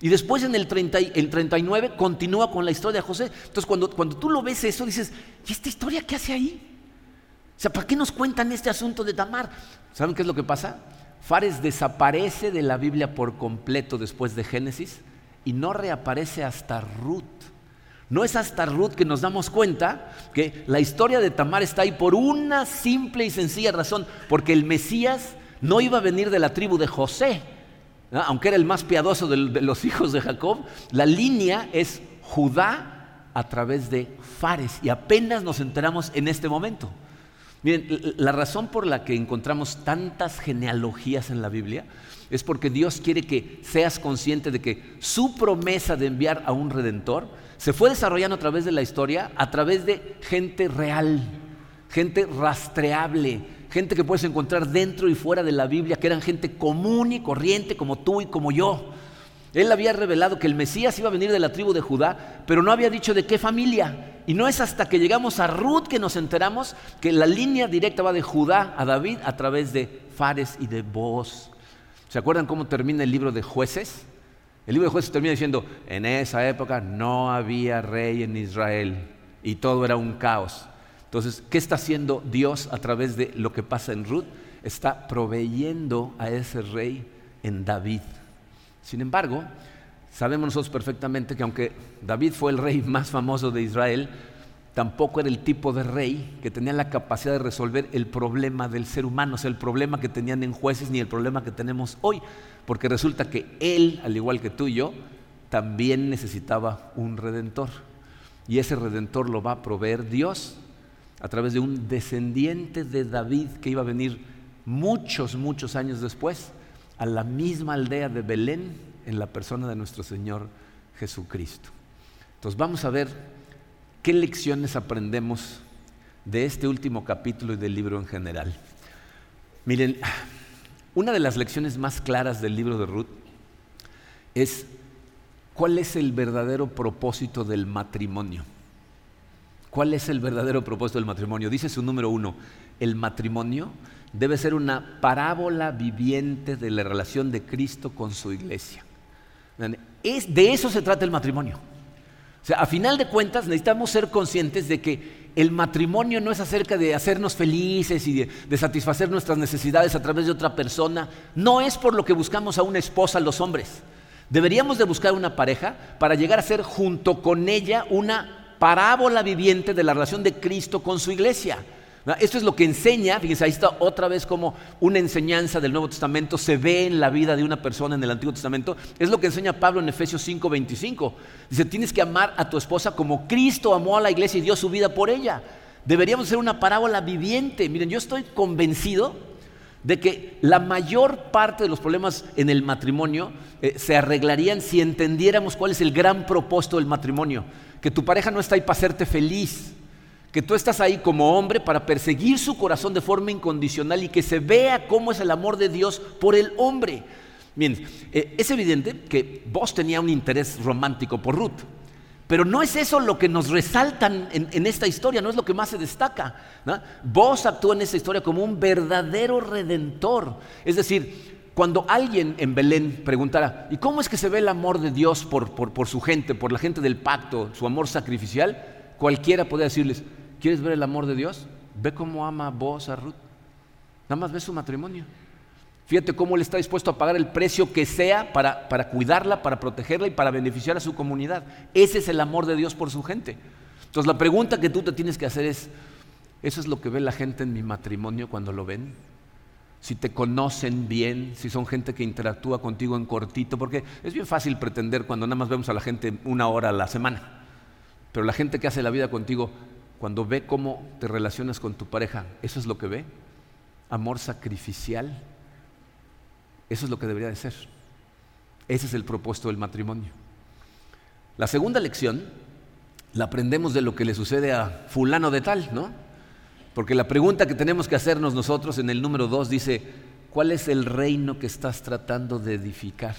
Y después en el, 39 continúa con la historia de José. Entonces cuando, cuando tú lo ves eso, dices, ¿y esta historia qué hace ahí? O sea, ¿para qué nos cuentan este asunto de Tamar? ¿Saben qué es lo que pasa? Fares desaparece de la Biblia por completo después de Génesis y no reaparece hasta Ruth. No es hasta Ruth que nos damos cuenta que la historia de Tamar está ahí por una simple y sencilla razón, porque el Mesías no iba a venir de la tribu de José, aunque era el más piadoso de los hijos de Jacob, la línea es Judá a través de Fares, y apenas nos enteramos en este momento. Miren, la razón por la que encontramos tantas genealogías en la Biblia es porque Dios quiere que seas consciente de que su promesa de enviar a un redentor se fue desarrollando a través de la historia, a través de gente real, gente rastreable, gente que puedes encontrar dentro y fuera de la Biblia, que eran gente común y corriente como tú y como yo. Él había revelado que el Mesías iba a venir de la tribu de Judá, pero no había dicho de qué familia. Y no es hasta que llegamos a Ruth que nos enteramos que la línea directa va de Judá a David a través de Fares y de Boaz. ¿Se acuerdan cómo termina el libro de jueces? El libro de jueces termina diciendo, en esa época no había rey en Israel y todo era un caos. Entonces, ¿qué está haciendo Dios a través de lo que pasa en Ruth? Está proveyendo a ese rey en David. Sin embargo, sabemos nosotros perfectamente que aunque David fue el rey más famoso de Israel, tampoco era el tipo de rey que tenía la capacidad de resolver el problema del ser humano, o sea, el problema que tenían en jueces ni el problema que tenemos hoy porque resulta que él, al igual que tú y yo, también necesitaba un redentor. Y ese redentor lo va a proveer Dios a través de un descendiente de David que iba a venir muchos, muchos años después a la misma aldea de Belén en la persona de nuestro Señor Jesucristo. Entonces vamos a ver qué lecciones aprendemos de este último capítulo y del libro en general. Miren, una de las lecciones más claras del libro de Ruth es cuál es el verdadero propósito del matrimonio. ¿Cuál es el verdadero propósito del matrimonio? Dice su número uno, el matrimonio debe ser una parábola viviente de la relación de Cristo con su iglesia. Es, de eso se trata el matrimonio. O sea, a final de cuentas necesitamos ser conscientes de que el matrimonio no es acerca de hacernos felices y de, satisfacer nuestras necesidades a través de otra persona. No es por lo que buscamos a una esposa los hombres. Deberíamos de buscar una pareja para llegar a ser junto con ella una parábola viviente de la relación de Cristo con su iglesia. Esto es lo que enseña, fíjense, ahí está otra vez como una enseñanza del Nuevo Testamento se ve en la vida de una persona en el Antiguo Testamento. Es lo que enseña Pablo en Efesios 5:25. Dice, tienes que amar a tu esposa como Cristo amó a la iglesia y dio su vida por ella. Deberíamos ser una parábola viviente. Miren, yo estoy convencido de que la mayor parte de los problemas en el matrimonio eh, se arreglarían si entendiéramos cuál es el gran propósito del matrimonio. Que tu pareja no está ahí para hacerte feliz que tú estás ahí como hombre para perseguir su corazón de forma incondicional y que se vea cómo es el amor de Dios por el hombre. Bien, eh, es evidente que vos tenía un interés romántico por Ruth, Pero no es eso lo que nos resaltan en, esta historia, no es lo que más se destaca. Vos actúa en esta historia como un verdadero redentor. Es decir, cuando alguien en Belén preguntara, ¿y cómo es que se ve el amor de Dios por, por su gente, por la gente del pacto, su amor sacrificial? Cualquiera podría decirles, ¿quieres ver el amor de Dios? Ve cómo ama vos a Ruth. Nada más ve su matrimonio. Fíjate cómo él está dispuesto a pagar el precio que sea para, para, cuidarla, para protegerla y para beneficiar a su comunidad. Ese es el amor de Dios por su gente. Entonces la pregunta que tú te tienes que hacer es, ¿eso es lo que ve la gente en mi matrimonio cuando lo ven? Si te conocen bien, si son gente que interactúa contigo en cortito, porque es bien fácil pretender cuando nada más vemos a la gente una hora a la semana. Pero la gente que hace la vida contigo, cuando ve cómo te relacionas con tu pareja, ¿eso es lo que ve? Amor sacrificial eso es lo que debería de ser. Ese es el propósito del matrimonio. La segunda lección la aprendemos de lo que le sucede a fulano de tal, ¿no? Porque la pregunta que tenemos que hacernos nosotros en el número dos dice, ¿cuál es el reino que estás tratando de edificar?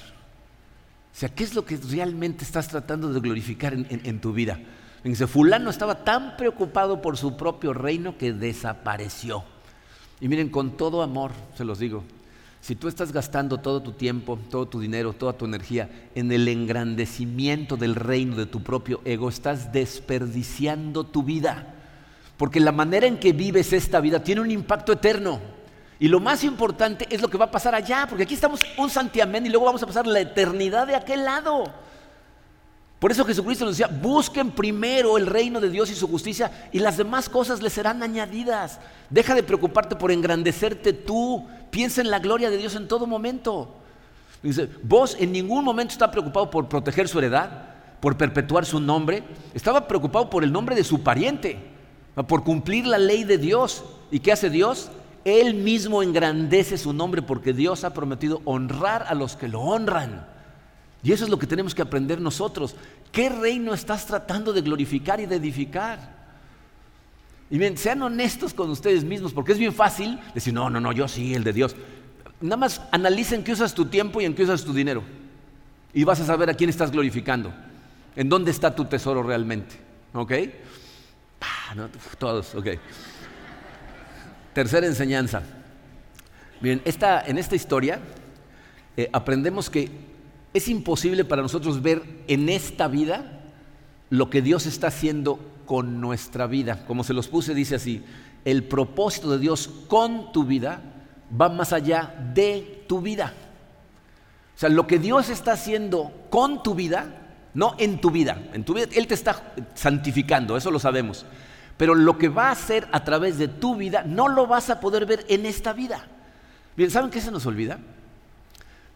O sea, ¿qué es lo que realmente estás tratando de glorificar en, en tu vida? Fulano estaba tan preocupado por su propio reino que desapareció. Y miren, con todo amor, se los digo, si tú estás gastando todo tu tiempo, todo tu dinero, toda tu energía en el engrandecimiento del reino de tu propio ego, estás desperdiciando tu vida. Porque la manera en que vives esta vida tiene un impacto eterno. Y lo más importante es lo que va a pasar allá, porque aquí estamos un santiamén y luego vamos a pasar la eternidad de aquel lado. Por eso Jesucristo nos decía, busquen primero el reino de Dios y su justicia y las demás cosas les serán añadidas. Deja de preocuparte por engrandecerte tú, piensa en la gloria de Dios en todo momento. Dice, vos en ningún momento está preocupado por proteger su heredad, por perpetuar su nombre, estaba preocupado por el nombre de su pariente, por cumplir la ley de Dios. ¿Y qué hace Dios? Él mismo engrandece su nombre porque Dios ha prometido honrar a los que lo honran. Y eso es lo que tenemos que aprender nosotros. ¿Qué reino estás tratando de glorificar y de edificar? Y bien, sean honestos con ustedes mismos, porque es bien fácil decir, no, no, no, yo sí, el de Dios. Nada más analicen qué usas tu tiempo y en qué usas tu dinero. Y vas a saber a quién estás glorificando. En dónde está tu tesoro realmente. ¿Ok? Todos, ok. Tercera enseñanza. Bien, esta, en esta historia eh, aprendemos que es imposible para nosotros ver en esta vida lo que Dios está haciendo con nuestra vida. Como se los puse, dice así, el propósito de Dios con tu vida va más allá de tu vida. O sea, lo que Dios está haciendo con tu vida, no en tu vida, en tu vida Él te está santificando, eso lo sabemos. Pero lo que va a hacer a través de tu vida, no lo vas a poder ver en esta vida. Bien, ¿saben qué se nos olvida?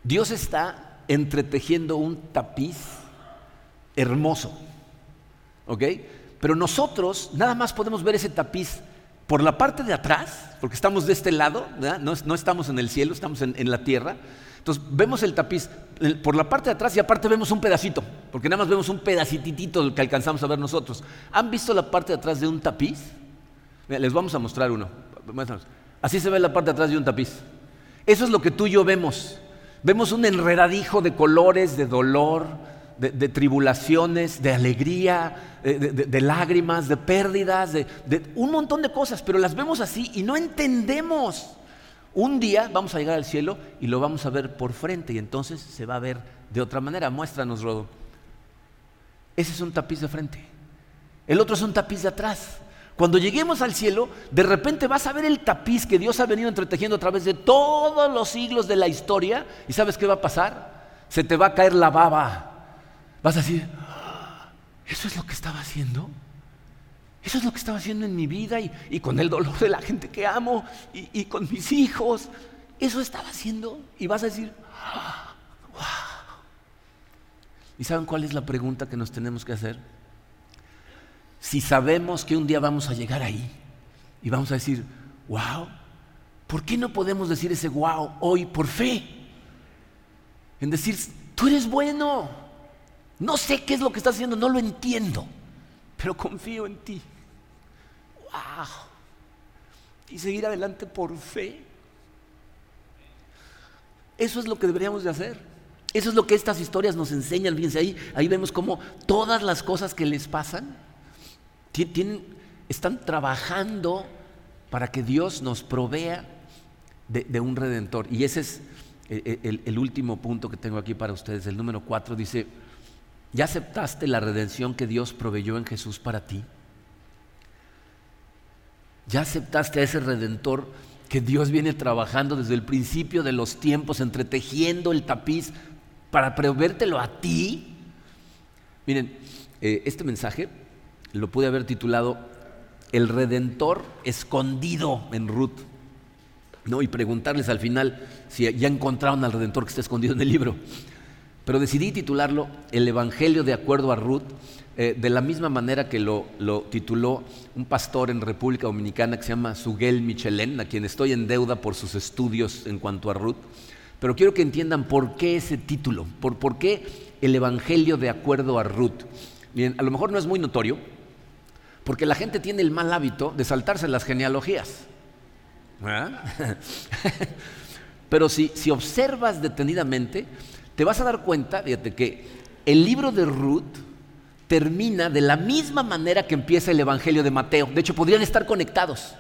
Dios está entretejiendo un tapiz hermoso. ¿Ok? Pero nosotros nada más podemos ver ese tapiz por la parte de atrás, porque estamos de este lado, no, estamos en el cielo, estamos en, en, la tierra. Entonces vemos el tapiz por la parte de atrás y aparte vemos un pedacito, porque nada más vemos un pedacitito que alcanzamos a ver nosotros. ¿Han visto la parte de atrás de un tapiz? Les vamos a mostrar uno. Así se ve la parte de atrás de un tapiz. Eso es lo que tú y yo vemos. Vemos un enredadijo de colores, de dolor, de, tribulaciones, de alegría, de, lágrimas, de pérdidas, de, un montón de cosas, pero las vemos así y no entendemos. Un día vamos a llegar al cielo y lo vamos a ver por frente y entonces se va a ver de otra manera. Muéstranos, Rodo. Ese es un tapiz de frente. El otro es un tapiz de atrás. Cuando lleguemos al cielo, de repente vas a ver el tapiz que Dios ha venido entretejiendo a través de todos los siglos de la historia. ¿Y sabes qué va a pasar? Se te va a caer la baba. Vas a decir, ah, ¿eso es lo que estaba haciendo? Eso es lo que estaba haciendo en mi vida y, con el dolor de la gente que amo y, con mis hijos. Eso estaba haciendo. Y vas a decir, wow. Ah, ¿Y saben cuál es la pregunta que nos tenemos que hacer? Si sabemos que un día vamos a llegar ahí y vamos a decir, wow, ¿por qué no podemos decir ese wow hoy por fe? En decir, tú eres bueno, no sé qué es lo que estás haciendo, no lo entiendo, pero confío en ti. Wow. Y seguir adelante por fe. Eso es lo que deberíamos de hacer. Eso es lo que estas historias nos enseñan. Fíjense, ahí, ahí vemos cómo todas las cosas que les pasan están trabajando para que Dios nos provea de, un redentor. Y ese es el, el, último punto que tengo aquí para ustedes. El número cuatro dice, ¿ya aceptaste la redención que Dios proveyó en Jesús para ti? ¿Ya aceptaste a ese redentor que Dios viene trabajando desde el principio de los tiempos, entretejiendo el tapiz para proveértelo a ti? Miren, eh, este mensaje lo pude haber titulado El Redentor escondido en Ruth. ¿no? Y preguntarles al final si ya encontraron al Redentor que está escondido en el libro. Pero decidí titularlo El Evangelio de acuerdo a Ruth, eh, de la misma manera que lo, tituló un pastor en República Dominicana que se llama Suguel Michelén, a quien estoy en deuda por sus estudios en cuanto a Ruth. Pero quiero que entiendan por qué ese título, por, por qué el Evangelio de acuerdo a Ruth. Bien, a lo mejor no es muy notorio, porque la gente tiene el mal hábito de saltarse las genealogías. Pero si, si observas detenidamente, te vas a dar cuenta, fíjate, que el libro de Ruth termina de la misma manera que empieza el Evangelio de Mateo. De hecho, podrían estar conectados.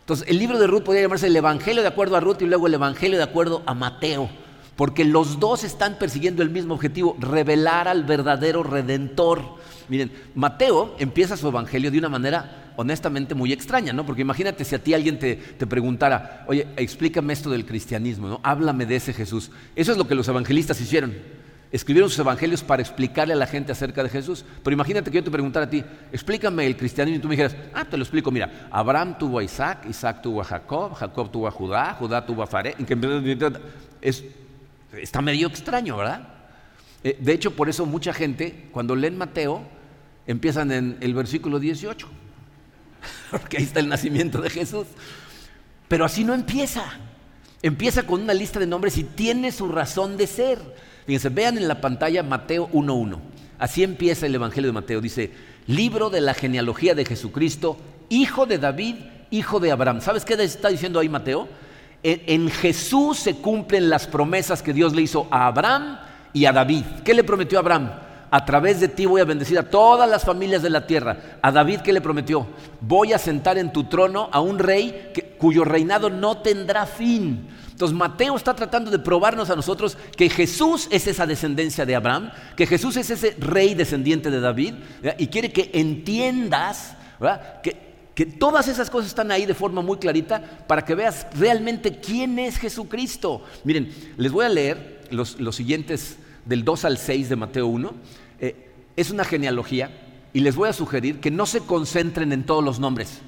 Entonces, el libro de Ruth podría llamarse el Evangelio de acuerdo a Ruth y luego el Evangelio de acuerdo a Mateo, porque los dos están persiguiendo el mismo objetivo, revelar al verdadero redentor. Miren, Mateo empieza su Evangelio de una manera honestamente muy extraña, ¿no? Porque imagínate si a ti alguien te, preguntara, oye, explícame esto del cristianismo, ¿no? Háblame de ese Jesús. Eso es lo que los evangelistas hicieron. Escribieron sus evangelios para explicarle a la gente acerca de Jesús. Pero imagínate que yo te preguntara a ti, explícame el cristianismo y tú me dijeras, ah, te lo explico, mira, Abraham tuvo a Isaac, Isaac tuvo a Jacob, Jacob tuvo a Judá, Judá tuvo a Faré. Es, está medio extraño, ¿verdad? Eh, de hecho, por eso mucha gente, cuando leen Mateo, empiezan en el versículo 18 porque ahí está el nacimiento de Jesús. Pero así no empieza. Empieza con una lista de nombres y tiene su razón de ser. Fíjense, vean en la pantalla Mateo 1.1. Así empieza el Evangelio de Mateo. Dice, libro de la genealogía de Jesucristo, hijo de David, hijo de Abraham. ¿Sabes qué está diciendo ahí Mateo? En, Jesús se cumplen las promesas que Dios le hizo a Abraham y a David. ¿Qué le prometió a Abraham? A través de ti voy a bendecir a todas las familias de la tierra. A David, ¿qué le prometió? Voy a sentar en tu trono a un rey cuyo reinado no tendrá fin. Entonces Mateo está tratando de probarnos a nosotros que Jesús es esa descendencia de Abraham, que Jesús es ese rey descendiente de David, y quiere que entiendas que, todas esas cosas están ahí de forma muy clarita para que veas realmente quién es Jesucristo. Miren, les voy a leer los, los siguientes del 2 al 6 de Mateo 1, eh, es una genealogía y les voy a sugerir que no se concentren en todos los nombres.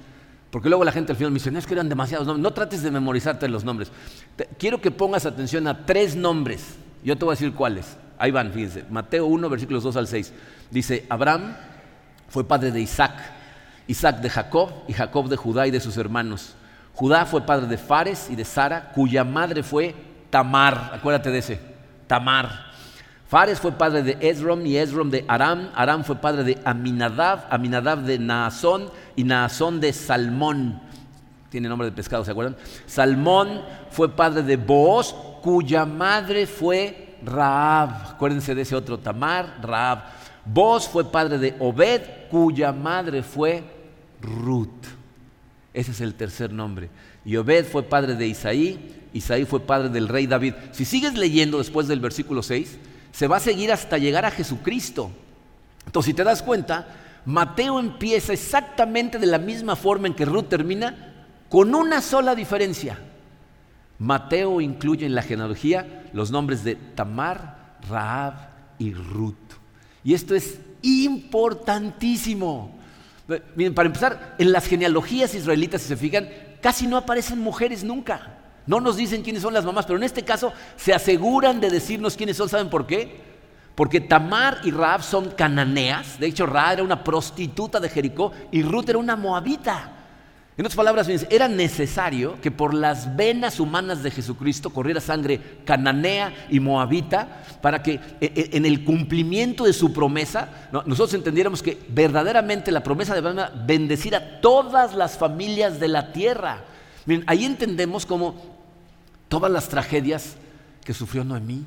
Porque luego la gente al final me dice, no es que eran demasiados nombres, no trates de memorizarte los nombres. quiero que pongas atención a tres nombres. Yo te voy a decir cuáles. Ahí van, fíjense. Mateo 1, versículos 2 al 6. Dice, Abraham fue padre de Isaac, Isaac de Jacob y Jacob de Judá y de sus hermanos. Judá fue padre de Fares y de Sara, cuya madre fue Tamar. Acuérdate de ese, Tamar. Fares fue padre de Esrom y Esrom de Aram. Aram fue padre de Aminadab, Aminadab de Naasón y Naasón de Salmón. Tiene nombre de pescado, ¿se acuerdan? Salmón fue padre de Booz, cuya madre fue Raab. Acuérdense de ese otro Tamar, Raab. Booz fue padre de Obed, cuya madre fue Ruth. Ese es el tercer nombre. Y Obed fue padre de Isaí, Isaí fue padre del rey David. Si sigues leyendo después del versículo 6, se va a seguir hasta llegar a Jesucristo. Entonces, si te das cuenta, Mateo empieza exactamente de la misma forma en que Ruth termina, con una sola diferencia. Mateo incluye en la genealogía los nombres de Tamar, Raab y Ruth. Y esto es importantísimo. Miren, para empezar, en las genealogías israelitas, si se fijan, casi no aparecen mujeres nunca. No nos dicen quiénes son las mamás, pero en este caso se aseguran de decirnos quiénes son. ¿Saben por qué? Porque Tamar y Raab son cananeas. De hecho, Raab era una prostituta de Jericó y Ruth era una moabita. En otras palabras, era necesario que por las venas humanas de Jesucristo corriera sangre cananea y moabita para que e, e, en el cumplimiento de su promesa nosotros entendiéramos que verdaderamente la promesa de bendecir a todas las familias de la tierra. ahí entendemos cómo todas las tragedias que sufrió Noemí,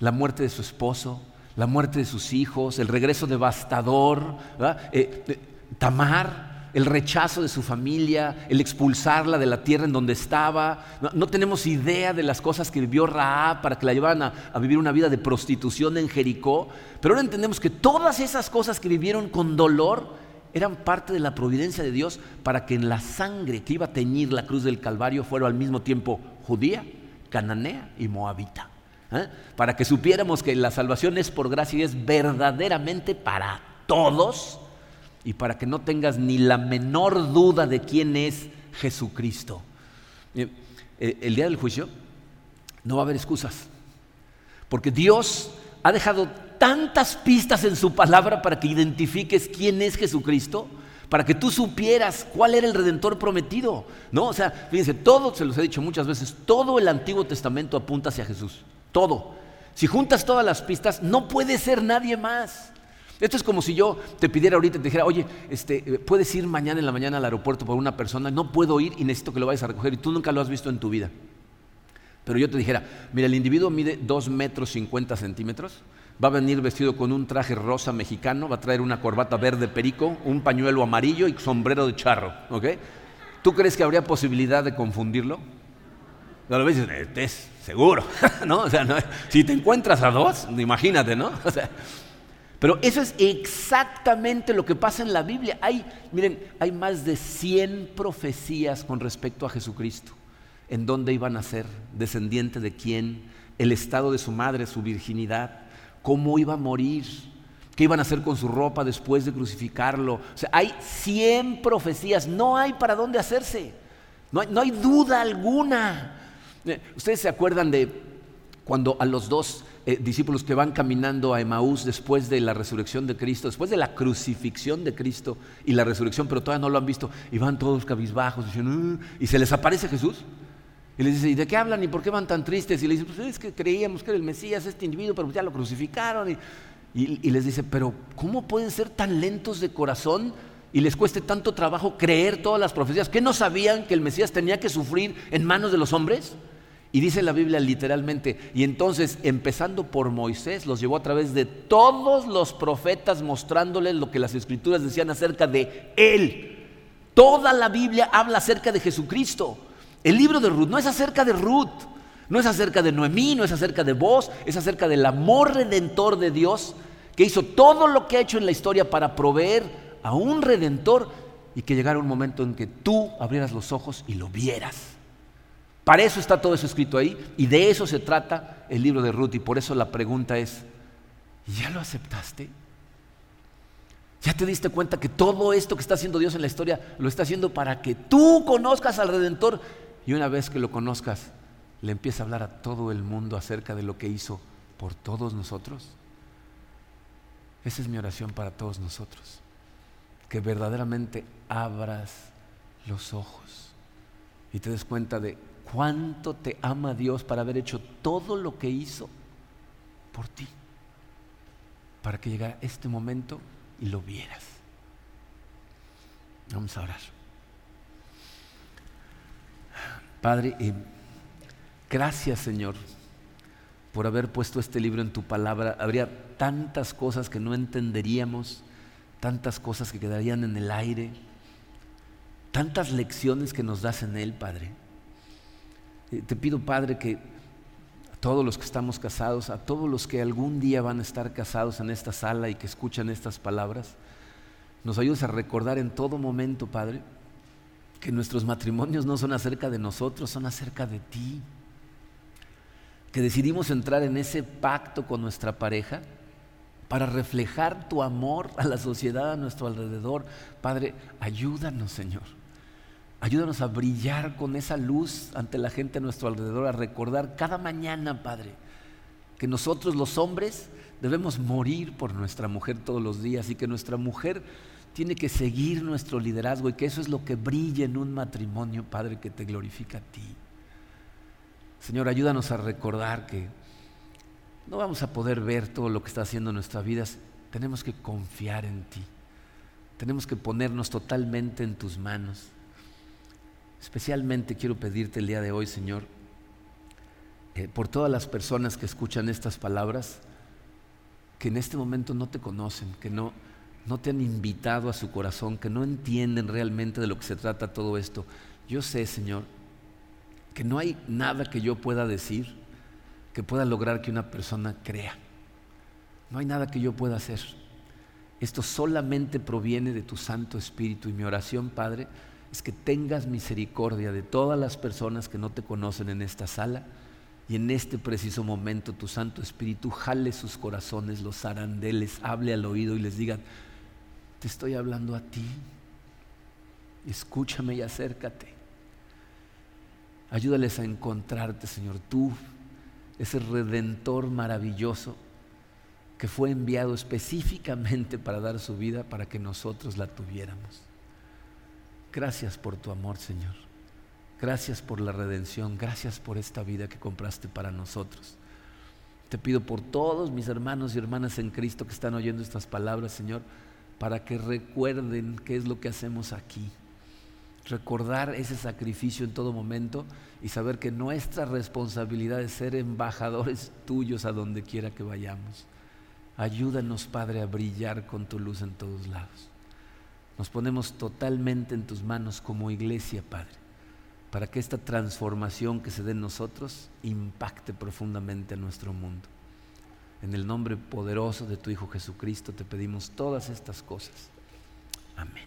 la muerte de su esposo, la muerte de sus hijos, el regreso devastador, eh, eh, Tamar, el rechazo de su familia, el expulsarla de la tierra en donde estaba. No, tenemos idea de las cosas que vivió Raab para que la llevaran a, a, vivir una vida de prostitución en Jericó. Pero ahora entendemos que todas esas cosas que vivieron con dolor eran parte de la providencia de Dios para que en la sangre que iba a teñir la cruz del Calvario fuera al mismo tiempo judía, cananea y moabita. ¿eh? Para que supiéramos que la salvación es por gracia y es verdaderamente para todos y para que no tengas ni la menor duda de quién es Jesucristo. Eh, el día del juicio no va a haber excusas, porque Dios ha dejado tantas pistas en su palabra para que identifiques quién es Jesucristo, para que tú supieras cuál era el redentor prometido. No, o sea, fíjense, todo, se los he dicho muchas veces, todo el Antiguo Testamento apunta hacia Jesús. Todo. Si juntas todas las pistas, no puede ser nadie más. Esto es como si yo te pidiera ahorita y te dijera, oye, este, eh, puedes ir mañana en la mañana al aeropuerto por una persona, no puedo ir y necesito que lo vayas a recoger y tú nunca lo has visto en tu vida. Pero yo te dijera, mira, el individuo mide 2 metros 50 centímetros, va a venir vestido con un traje rosa mexicano, va a traer una corbata verde perico, un pañuelo amarillo y sombrero de charro, ¿ok? ¿Tú crees que habría posibilidad de confundirlo? Lo ves es seguro, ¿no? O sea, si te encuentras a dos, imagínate, ¿no? O sea, pero eso es exactamente lo que pasa en la Biblia. Hay, miren, hay más de 100 profecías con respecto a Jesucristo. En dónde iban a ser, descendiente de quién, el estado de su madre, su virginidad, cómo iba a morir, qué iban a hacer con su ropa después de crucificarlo. O sea, hay 100 profecías, no hay para dónde hacerse, no hay, no hay duda alguna. Eh, Ustedes se acuerdan de cuando a los dos eh, discípulos que van caminando a Emaús después de la resurrección de Cristo, después de la crucifixión de Cristo y la resurrección, pero todavía no lo han visto, y van todos cabizbajos, diciendo, y se les aparece Jesús. Y les dice, ¿y de qué hablan? ¿Y por qué van tan tristes? Y le dice, pues es que creíamos que era el Mesías, este individuo, pero ya lo crucificaron. Y, y les dice, pero ¿cómo pueden ser tan lentos de corazón y les cueste tanto trabajo creer todas las profecías? ¿Que no sabían que el Mesías tenía que sufrir en manos de los hombres? Y dice la Biblia literalmente, y entonces empezando por Moisés, los llevó a través de todos los profetas mostrándoles lo que las escrituras decían acerca de él. Toda la Biblia habla acerca de Jesucristo. El libro de Ruth no es acerca de Ruth, no es acerca de Noemí, no es acerca de vos, es acerca del amor redentor de Dios que hizo todo lo que ha hecho en la historia para proveer a un redentor y que llegara un momento en que tú abrieras los ojos y lo vieras. Para eso está todo eso escrito ahí y de eso se trata el libro de Ruth y por eso la pregunta es, ¿ya lo aceptaste? ¿Ya te diste cuenta que todo esto que está haciendo Dios en la historia lo está haciendo para que tú conozcas al Redentor y una vez que lo conozcas, le empieza a hablar a todo el mundo acerca de lo que hizo por todos nosotros? Esa es mi oración para todos nosotros, que verdaderamente abras los ojos y te des cuenta de cuánto te ama Dios para haber hecho todo lo que hizo por ti, para que llegara este momento y lo vieras. Vamos a orar. Padre, eh, gracias Señor por haber puesto este libro en tu palabra. Habría tantas cosas que no entenderíamos, tantas cosas que quedarían en el aire, tantas lecciones que nos das en él, Padre. Eh, te pido, Padre, que a todos los que estamos casados, a todos los que algún día van a estar casados en esta sala y que escuchan estas palabras, nos ayudes a recordar en todo momento, Padre, que nuestros matrimonios no son acerca de nosotros, son acerca de ti. Que decidimos entrar en ese pacto con nuestra pareja para reflejar tu amor a la sociedad a nuestro alrededor. Padre, ayúdanos, Señor. Ayúdanos a brillar con esa luz ante la gente a nuestro alrededor, a recordar cada mañana, Padre, que nosotros los hombres debemos morir por nuestra mujer todos los días y que nuestra mujer tiene que seguir nuestro liderazgo y que eso es lo que brilla en un matrimonio, Padre, que te glorifica a ti. Señor, ayúdanos a recordar que no vamos a poder ver todo lo que está haciendo en nuestras vidas, tenemos que confiar en ti, tenemos que ponernos totalmente en tus manos. Especialmente quiero pedirte el día de hoy, Señor, eh, por todas las personas que escuchan estas palabras, que en este momento no te conocen, que no, no te han invitado a su corazón, que no entienden realmente de lo que se trata todo esto. Yo sé, Señor, que no hay nada que yo pueda decir que pueda lograr que una persona crea. No hay nada que yo pueda hacer. Esto solamente proviene de tu Santo Espíritu y mi oración, Padre, es que tengas misericordia de todas las personas que no te conocen en esta sala y en este preciso momento tu Santo Espíritu jale sus corazones, los arandeles, hable al oído y les diga, te estoy hablando a ti, escúchame y acércate. Ayúdales a encontrarte, Señor, tú, ese redentor maravilloso que fue enviado específicamente para dar su vida para que nosotros la tuviéramos. Gracias por tu amor, Señor. Gracias por la redención. Gracias por esta vida que compraste para nosotros. Te pido por todos mis hermanos y hermanas en Cristo que están oyendo estas palabras, Señor, para que recuerden qué es lo que hacemos aquí. Recordar ese sacrificio en todo momento y saber que nuestra responsabilidad es ser embajadores tuyos a donde quiera que vayamos. Ayúdanos, Padre, a brillar con tu luz en todos lados. Nos ponemos totalmente en tus manos como iglesia, Padre, para que esta transformación que se dé en nosotros impacte profundamente a nuestro mundo. En el nombre poderoso de tu Hijo Jesucristo te pedimos todas estas cosas. Amén.